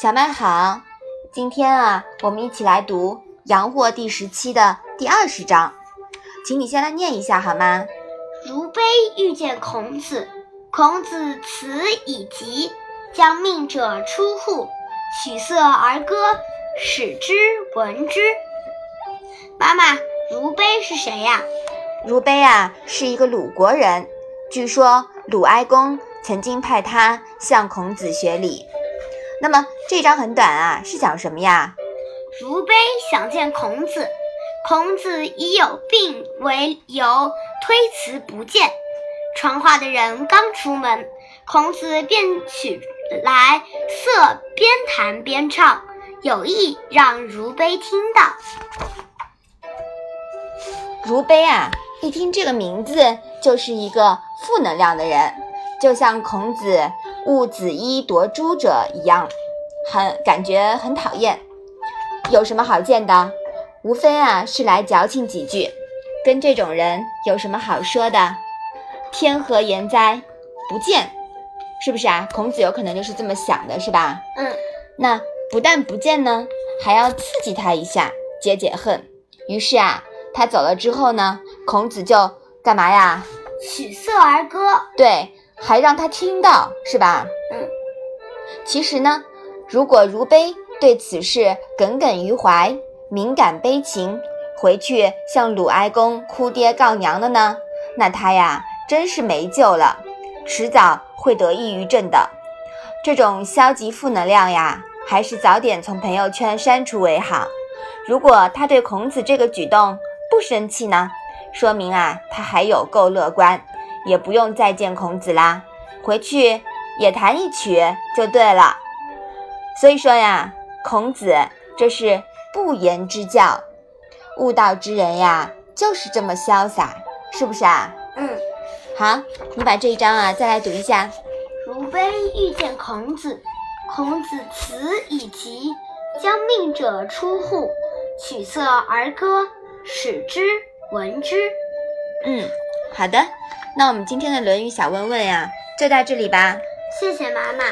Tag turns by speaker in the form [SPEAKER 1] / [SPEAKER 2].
[SPEAKER 1] 小麦好，今天啊，我们一起来读《阳货》第十期的第二十章，请你先来念一下好吗？
[SPEAKER 2] 如卑遇见孔子，孔子辞以疾，将命者出户，取色而歌，使之闻之。妈妈，如卑是谁呀？
[SPEAKER 1] 如卑啊，是一个鲁国人，据说鲁哀公曾经派他向孔子学礼。那么这章很短啊，是讲什么呀？
[SPEAKER 2] 如悲想见孔子，孔子以有病为由推辞不见。传话的人刚出门，孔子便取来瑟边弹边唱，有意让如悲听到。
[SPEAKER 1] 如悲啊，一听这个名字就是一个负能量的人，就像孔子。误子衣夺珠者一样，很感觉很讨厌。有什么好见的？无非啊是来矫情几句。跟这种人有什么好说的？天何言哉？不见，是不是啊？孔子有可能就是这么想的，是吧？
[SPEAKER 2] 嗯。
[SPEAKER 1] 那不但不见呢，还要刺激他一下，解解恨。于是啊，他走了之后呢，孔子就干嘛呀？
[SPEAKER 2] 取色而歌。
[SPEAKER 1] 对。还让他听到，是吧？
[SPEAKER 2] 嗯。
[SPEAKER 1] 其实呢，如果如悲对此事耿耿于怀，敏感悲情，回去向鲁哀公哭爹告娘的呢，那他呀真是没救了，迟早会得抑郁症的。这种消极负能量呀，还是早点从朋友圈删除为好。如果他对孔子这个举动不生气呢，说明啊他还有够乐观。也不用再见孔子啦，回去也弹一曲就对了。所以说呀，孔子这是不言之教，悟道之人呀，就是这么潇洒，是不是啊？
[SPEAKER 2] 嗯。
[SPEAKER 1] 好，你把这一章啊再来读一下。
[SPEAKER 2] 如卑遇见孔子，孔子辞以疾，将命者出户，取色而歌，使之闻之。
[SPEAKER 1] 嗯，好的。那我们今天的《论语》小问问呀，就到这里吧。
[SPEAKER 2] 谢谢妈妈。